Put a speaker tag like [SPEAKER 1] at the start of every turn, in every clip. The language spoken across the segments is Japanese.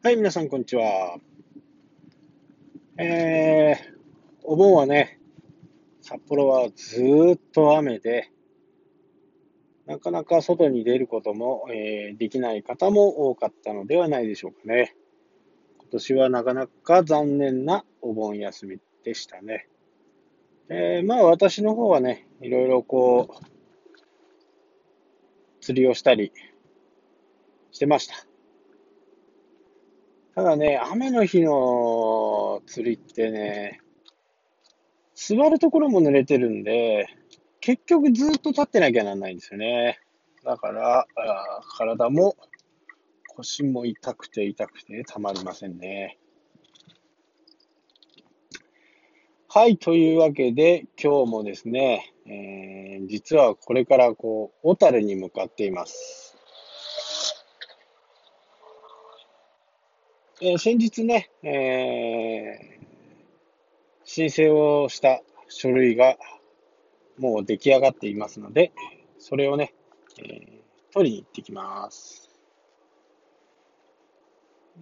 [SPEAKER 1] はい、皆さん、こんにちは。えー、お盆はね、札幌はずーっと雨で、なかなか外に出ることも、えーできない方も多かったのではないでしょうかね。今年はなかなか残念なお盆休みでしたね。えーまあ私の方はね、いろいろこう、釣りをしたりしてました。ただね、雨の日の釣りってね、座るところも濡れてるんで、結局ずっと立ってなきゃなんないんですよね。だから、体も腰も痛くて痛くてたまりませんね。はい、というわけで、今日もですね、えー実はこれからこう、小樽に向かっています。えー先日ね、えー申請をした書類がもう出来上がっていますので、それをね、えー取りに行ってきます。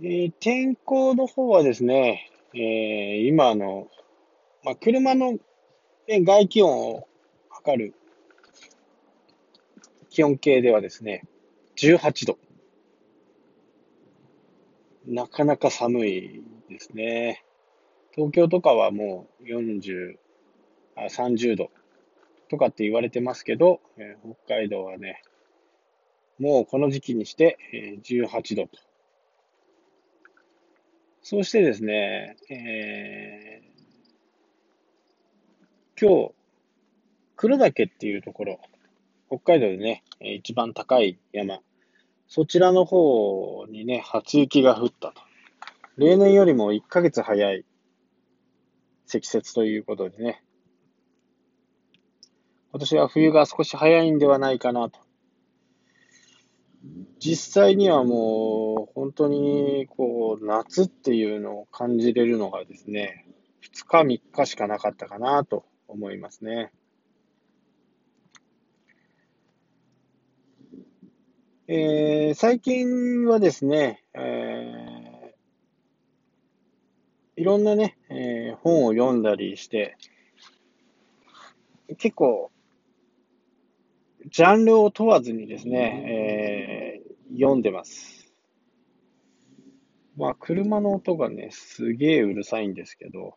[SPEAKER 1] えー天候の方はですね、えー今の、まあ、車の、ね、外気温を測る気温計ではですね、18度。なかなか寒いですね。東京とかはもう40、あ30度とかって言われてますけど、えー北海道はね、もうこの時期にして、えー18度と。そうしてですね、えー今日、黒岳っていうところ、北海道でね、一番高い山、そちらの方にね、初雪が降ったと。例年よりも1ヶ月早い積雪ということでね、今年は冬が少し早いんではないかなと。実際にはもう本当にこう夏っていうのを感じれるのがですね、2日3日しかなかったかなと思いますね。えー最近はですね、えーいろんなね、えー本を読んだりして、結構、ジャンルを問わずにですね、えー読んでます。まあ、車の音がね、すげえうるさいんですけど、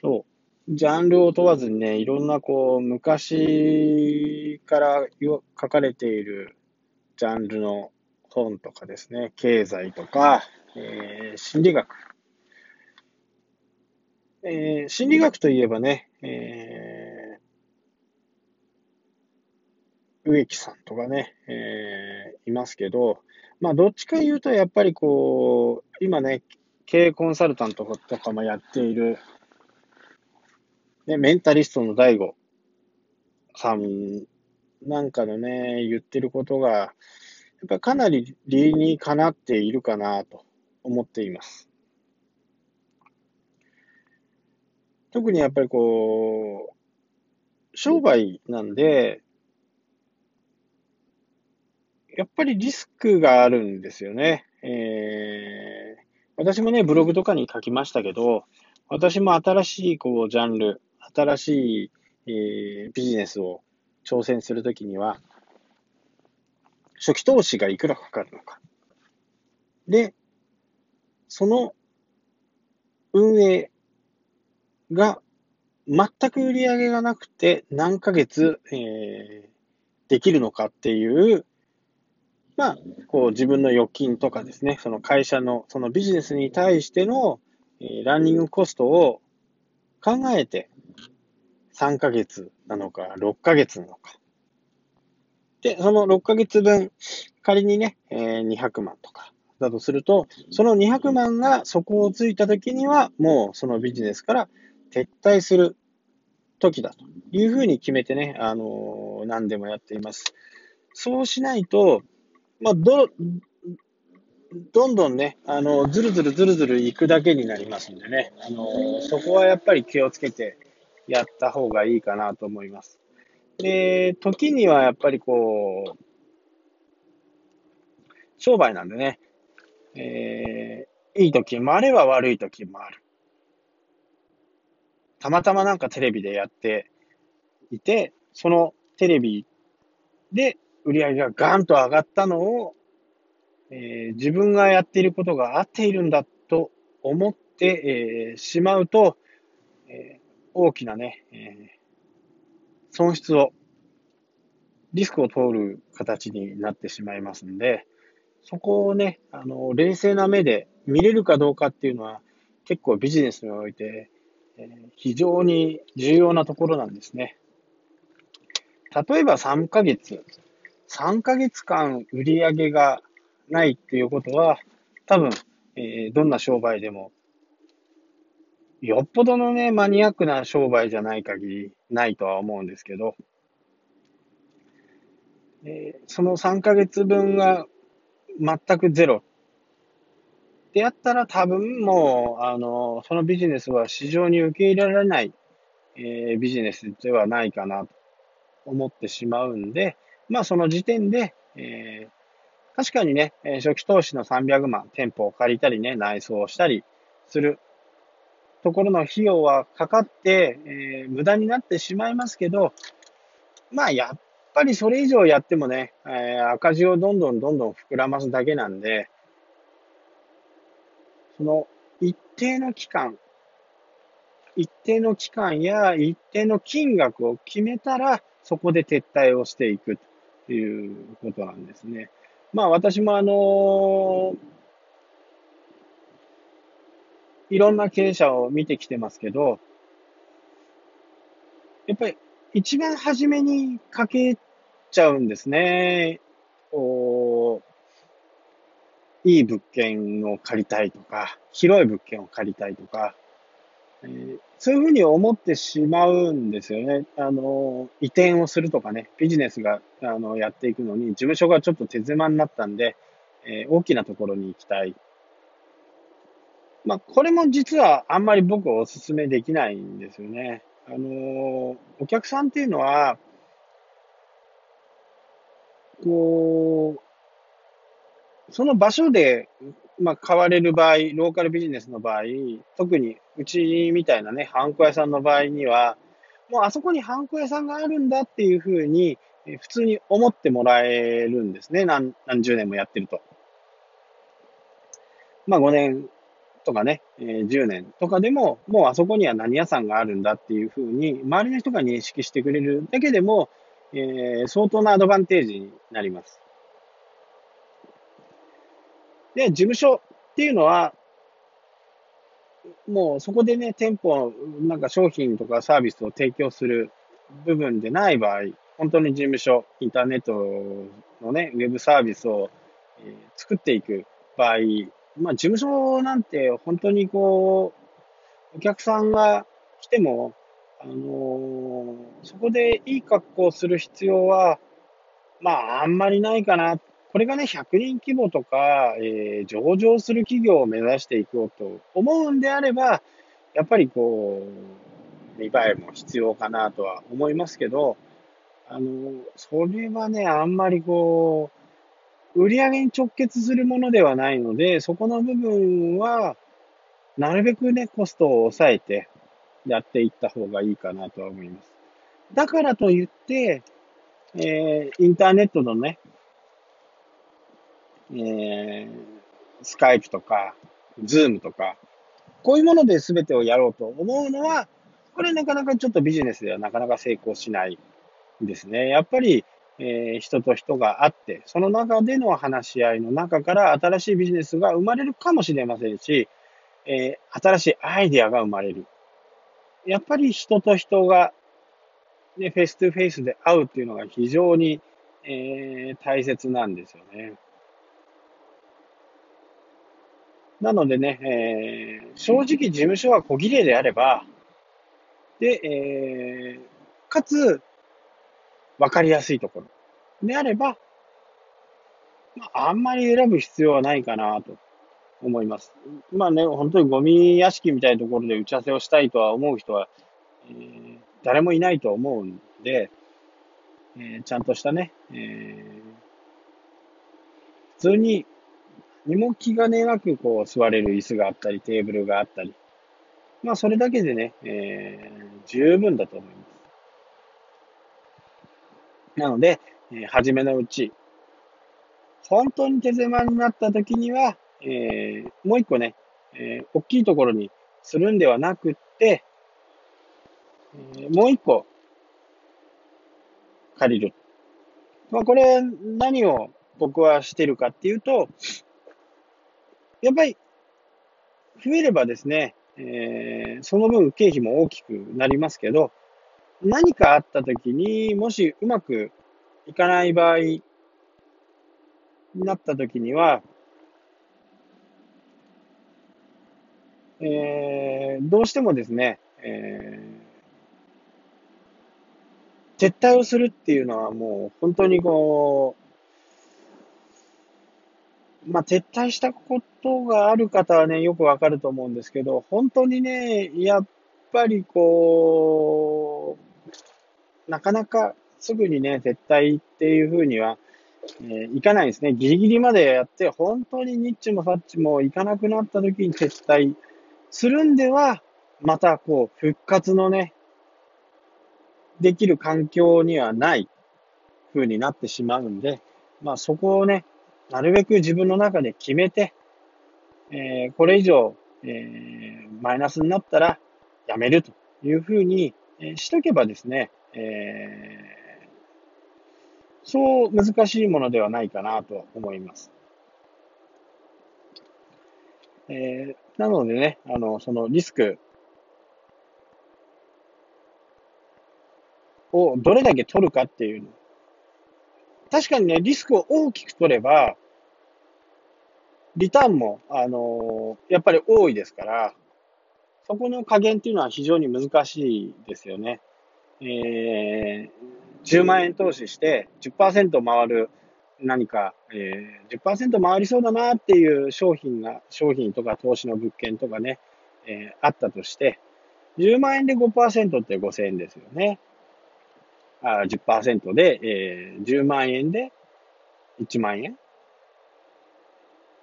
[SPEAKER 1] そう、ジャンルを問わずにね、いろんなこう、昔からよ書かれているジャンルの本とかですね、経済とか、えー心理学。えー心理学といえばね、えー植木さんとかね、えーいますけど、まあ、どっちか言うと、やっぱりこう、今ね、経営コンサルタントとかもやっている、ね、メンタリストの DAIGO さんなんかのね、言ってることが、やっぱりかなり理にかなっているかなと思っています。特にやっぱりこう、商売なんで、やっぱりリスクがあるんですよね。えー、私もね、ブログとかに書きましたけど、私も新しいこうジャンル、新しい、えービジネスを挑戦するときには、初期投資がいくらかかるのか。で、その運営が全く売り上げがなくて何ヶ月、えーできるのかっていう、まあ、こう自分の預金とかですね、その会社の、そのビジネスに対しての、えーランニングコストを考えて、3ヶ月なのか、6ヶ月なのか。で、その6ヶ月分、仮にね、えー200万とかだとすると、その200万が底をついた時には、もうそのビジネスから撤退する時だというふうに決めてね、あのー何でもやっています。そうしないと、まあ、ど、どんどんね、あの、ずるずるずるずる行くだけになりますんでね、あの、そこはやっぱり気をつけてやった方がいいかなと思います。で、時にはやっぱりこう、商売なんでね、えー、いい時もあれば悪い時もある。たまたまなんかテレビでやっていて、そのテレビで売り上げがガンと上がったのを、えー、自分がやっていることが合っているんだと思って、えー、しまうと、え、大きなね、え損失を、リスクを通る形になってしまいますんで、そこをね、あの、冷静な目で見れるかどうかっていうのは、結構ビジネスにおいて、え非常に重要なところなんですね。例えば3ヶ月、3ヶ月間売り上げがないっていうことは、多分、えー、どんな商売でも、よっぽどのね、マニアックな商売じゃない限りないとは思うんですけど、えー、その3ヶ月分が全くゼロ。でやったら多分もう、あの、そのビジネスは市場に受け入れられない、えー、ビジネスではないかなと思ってしまうんで、まあその時点で、えー、確かにね、初期投資の300万、店舗を借りたりね、内装をしたりするところの費用はかかって、えー、無駄になってしまいますけど、まあやっぱりそれ以上やってもね、えー、赤字をどんどんどんどん膨らますだけなんで、その一定の期間、一定の期間や一定の金額を決めたら、そこで撤退をしていくということなんですね。まあ私もあのいろんな経営者を見てきてますけど、やっぱり一番初めにかけちゃうんですね。おいい物件を借りたいとか、広い物件を借りたいとか、えー、そういうふうに思ってしまうんですよね。あの、移転をするとかね、ビジネスが、あの、やっていくのに、事務所がちょっと手狭になったんで、えー、大きなところに行きたい。まあ、これも実はあんまり僕はお勧めできないんですよね。あの、お客さんっていうのは、こう、その場所でまあ、買われる場合、ローカルビジネスの場合、特にうちみたいなね、ハンコ屋さんの場合には、もうあそこにハンコ屋さんがあるんだっていうふうに、普通に思ってもらえるんですね。何何十年もやってると。まあ5年とかねえ、10年とかでも、もうあそこには何屋さんがあるんだっていうふうに、周りの人が認識してくれるだけでも、えー、相当なアドバンテージになります。で、事務所っていうのは、もうそこでね、店舗、なんか商品とかサービスを提供する部分でない場合、本当に事務所、インターネットのね、ウェブサービスを、え作っていく場合、まあ事務所なんて本当にこう、お客さんが来ても、あのー、そこでいい格好をする必要は、まああんまりないかな。これがね、100人規模とか、えー、上場する企業を目指していこうと思うんであれば、やっぱりこう、見栄えも必要かなとは思いますけど、あの、それはね、あんまりこう、売り上げに直結するものではないので、そこの部分は、なるべくね、コストを抑えてやっていった方がいいかなとは思います。だからといって、えー、インターネットのね、えー、 Skype とか、 Zoom とか、こういうもので全てをやろうと思うのは、これなかなかちょっとビジネスではなかなか成功しないんですね。やっぱり、え、人と人があって、その中での話し合いの中から新しいビジネスが生まれるかもしれませんし、え、新しいアイデアが生まれる。やっぱり人と人が、ね、 face to face で会うっていうのが非常に、え、大切なんですよね。なのでね、えー、正直事務所は小綺麗であれば、で、えー、かつ、わかりやすいところであれば、まあ、あんまり選ぶ必要はないかなと思います。まあね、本当にゴミ屋敷みたいなところで打ち合わせをしたいとは思う人は、えー、誰もいないと思うんで、えー、ちゃんとしたね、えー、普通に、にも気兼ねなくこう座れる椅子があったり、テーブルがあったり、まあそれだけでね、えー、十分だと思います。なので、えー、初めのうち、本当に手狭になった時には、えー、もう一個ね、えー、大きいところにするんではなくって、もう一個借りる。まあ、これ何を僕はしてるかっていうと、やっぱり増えればですね、えー、その分経費も大きくなりますけど、何かあった時にもしうまくいかない場合になった時には、えー、どうしてもですね、えー、撤退をするっていうのはもう本当にこう、まあ、撤退したことがある方はね、よくわかると思うんですけど、本当にね、やっぱりこう、なかなかすぐにね、撤退っていうふうには、えー、いかないですね。ギリギリまでやって、本当にニッチもサッチもいかなくなった時に撤退するんでは、またこう、復活のね、できる環境にはない風になってしまうんで、まあそこをね、なるべく自分の中で決めて、えー、これ以上、えー、マイナスになったらやめるというふうに、え、しとけばですね、えー、そう難しいものではないかなと思います。えー、なのでね、あの、そのリスクをどれだけ取るかっていうの。確かにね、リスクを大きく取れば、リターンも、あのー、やっぱり多いですから、そこの加減っていうのは非常に難しいですよね。えー、10万円投資して10%回る何か、えー、10%回りそうだなっていう商品が、商品とか投資の物件とかね、えー、あったとして、10万円で5%って5000円ですよね。あ10%で、えー、10万円で1万円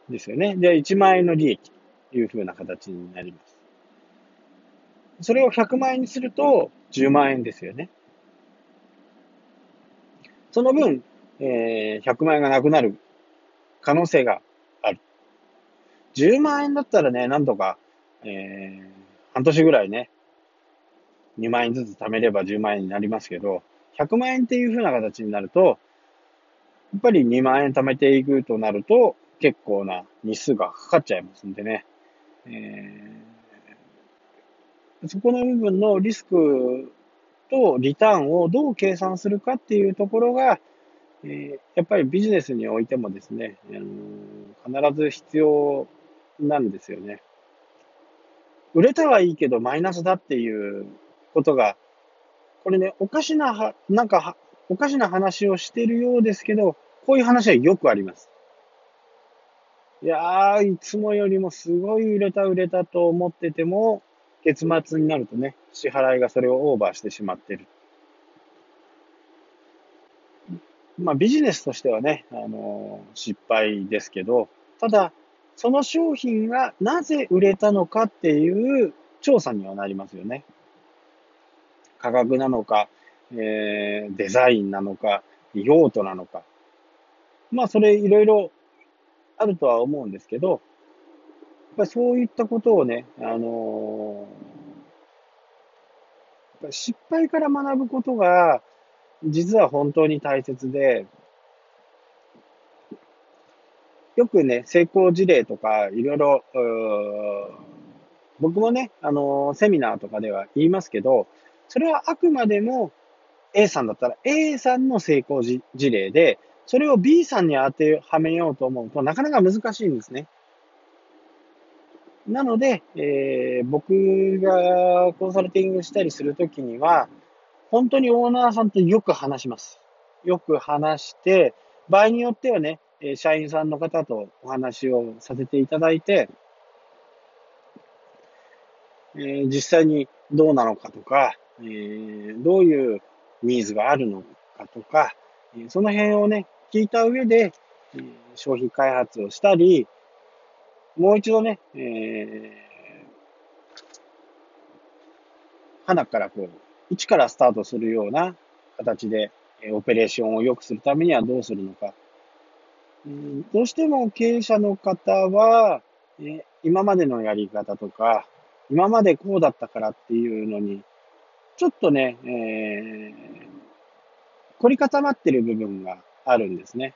[SPEAKER 1] ですよね。で、1万円の利益というふうな形になります。それを100万円にすると10万円ですよね。その分、えー、100万円がなくなる可能性がある。10万円だったらね、なんとか、えー、半年ぐらいね、2万円ずつ貯めれば10万円になりますけど、100万円っていう風な形になると、やっぱり2万円貯めていくとなると、結構な日数がかかっちゃいますんでね。えー、そこの部分のリスクとリターンをどう計算するかっていうところが、え、やっぱりビジネスにおいてもですね、あの、必ず必要なんですよね。売れたはいいけどマイナスだっていうことが、これね、おかしな、なんかおかしな話をしてるようですけど、こういう話はよくあります。いやー、いつもよりもすごい売れた売れたと思ってても、月末になるとね、支払いがそれをオーバーしてしまってる。まあビジネスとしてはね、あのー、失敗ですけど、ただ、その商品がなぜ売れたのかっていう調査にはなりますよね。価格なのか、えー、デザインなのか、用途なのか。まあ、それいろいろあるとは思うんですけど、ぱそういったことをね、あのー、失敗から学ぶことが、実は本当に大切で、よくね、成功事例とか、いろいろ、僕もね、あのー、セミナーとかでは言いますけど、それはあくまでも A さんだったら A さんの成功事例で、それを B さんに当てはめようと思うとなかなか難しいんですね。なので、えー、僕がコンサルティングしたりするときには、本当にオーナーさんとよく話します。よく話して、場合によってはね、社員さんの方とお話をさせていただいて、えー、実際にどうなのかとか、えー、どういうニーズがあるのかとか、その辺をね、聞いた上で、商品開発をしたり、もう一度ね、えー、花からこう、一からスタートするような形で、オペレーションを良くするためにはどうするのか。うん、どうしても経営者の方は、え今までのやり方とか、今までこうだったからっていうのに、ちょっとね、えー、凝り固まってる部分があるんですね。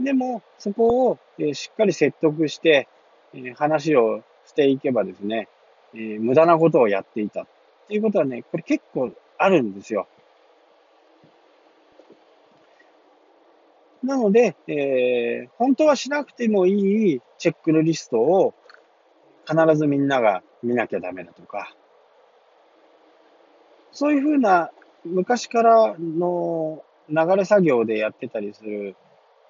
[SPEAKER 1] でも、そこを、えしっかり説得して、え話をしていけばですね、えー、無駄なことをやっていたっていうことはね、これ結構あるんですよ。なので、えー、本当はしなくてもいいチェックリストを必ずみんなが見なきゃダメだとか、そういうふうな昔からの流れ作業でやってたりする、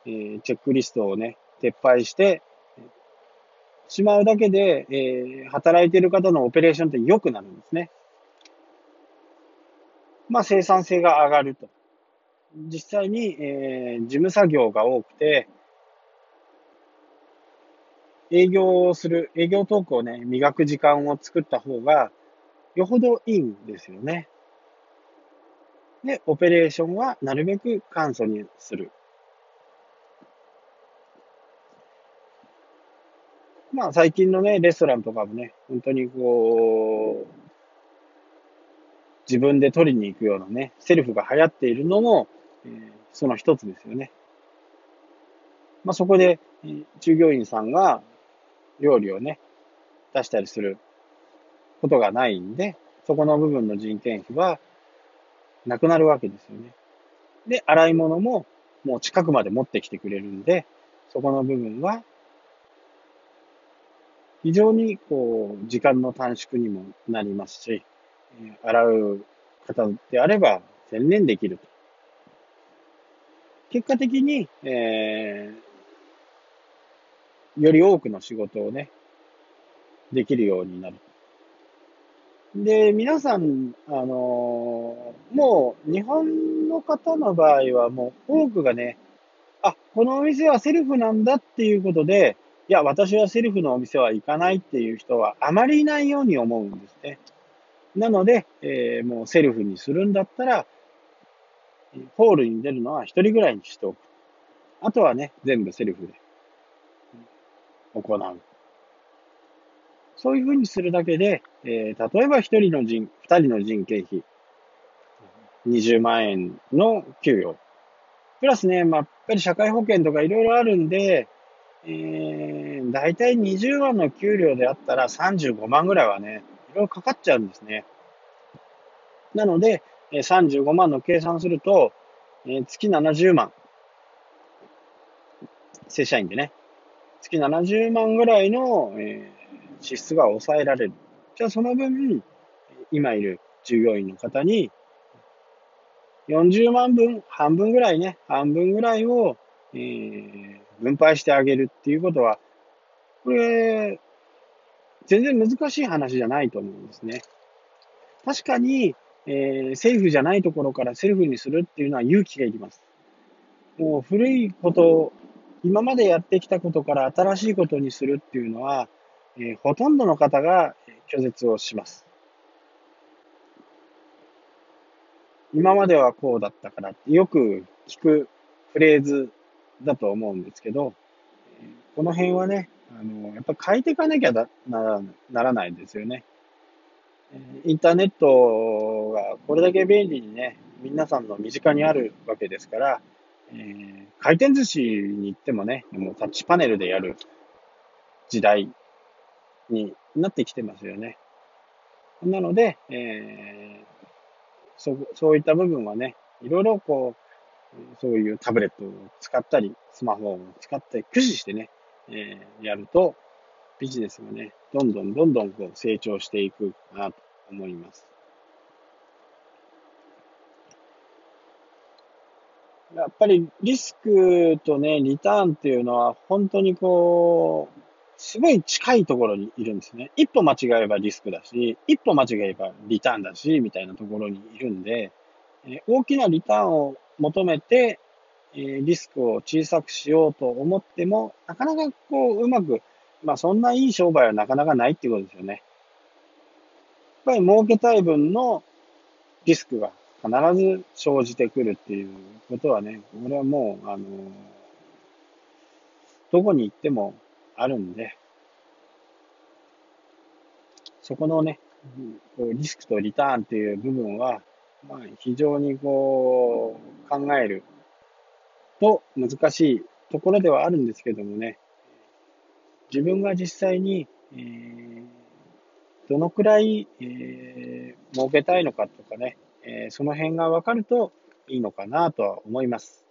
[SPEAKER 1] えー、チェックリストをね、撤廃してしまうだけで、えー、働いている方のオペレーションって良くなるんですね。まあ、生産性が上がると。実際に、えー、事務作業が多くて、営業をする、営業トークをね、磨く時間を作った方が、よほどいいんですよね。で、オペレーションはなるべく簡素にする。まあ最近のね、レストランとかもね、本当にこう、自分で取りに行くようなね、セルフが流行っているのも、えー、その一つですよね。まあそこで、従業員さんが料理をね、出したりすることがないんで、そこの部分の人件費はなくなるわけですよね。で、洗い物ももう近くまで持ってきてくれるんで、そこの部分は非常にこう、時間の短縮にもなりますし、洗う方であれば専念できると。結果的に、えー、より多くの仕事をね、できるようになる。で、皆さん、あのー、もう日本の方の場合はもう多くがね、あ、このお店はセルフなんだっていうことで、いや、私はセルフのお店は行かないっていう人はあまりいないように思うんですね。なので、えー、もうセルフにするんだったら、ホールに出るのは一人ぐらいにしておく。あとはね、全部セルフで行う。そういうふうにするだけで、えー、例えば一人の人、二人の人件費、20万円の給与。プラスね、まあ、やっぱり社会保険とかいろいろあるんで、え、大体20万の給料であったら35万ぐらいはね、いろいろかかっちゃうんですね。なので、35万の計算すると、月70万。正社員でね。月70万ぐらいの、支出が抑えられる。じゃあその分、今いる従業員の方に、40万分、半分ぐらいね、半分ぐらいを、えー、分配してあげるっていうことは、これ、全然難しい話じゃないと思うんですね。確かに、えー、セーフじゃないところからセルフにするっていうのは勇気がいります。もう古いこと、今までやってきたことから新しいことにするっていうのは、えー、ほとんどの方が拒絶をします。今まではこうだったからってよく聞くフレーズだと思うんですけど、この辺はね、あの、やっぱ変えていかなきゃならならないですよね。インターネットがこれだけ便利にね、皆さんの身近にあるわけですから、えー、回転寿司に行ってもね、もうタッチパネルでやる時代になってきてますよね。なので、えー、そそういった部分はね、いろいろこう、そういうタブレットを使ったり、スマホを使って駆使してね、えー、やると、ビジネスがね、どんどんどんどんこう成長していくかなと思います。やっぱりリスクとね、リターンっていうのは本当にこう、すごい近いところにいるんですね。一歩間違えばリスクだし、一歩間違えばリターンだし、みたいなところにいるんで、大きなリターンを求めて、えリスクを小さくしようと思っても、なかなかこう、うまく、まあそんないい商売はなかなかないっていうことですよね。やっぱり儲けたい分のリスクが必ず生じてくるっていうことはね、これはもう、あの、どこに行ってもあるんで、そこのね、リスクとリターンっていう部分は、まあ、非常にこう、考えると難しいところではあるんですけどもね、自分が実際に、えー、どのくらい、えー、儲けたいのかとかね、えー、その辺が分かるといいのかなとは思います。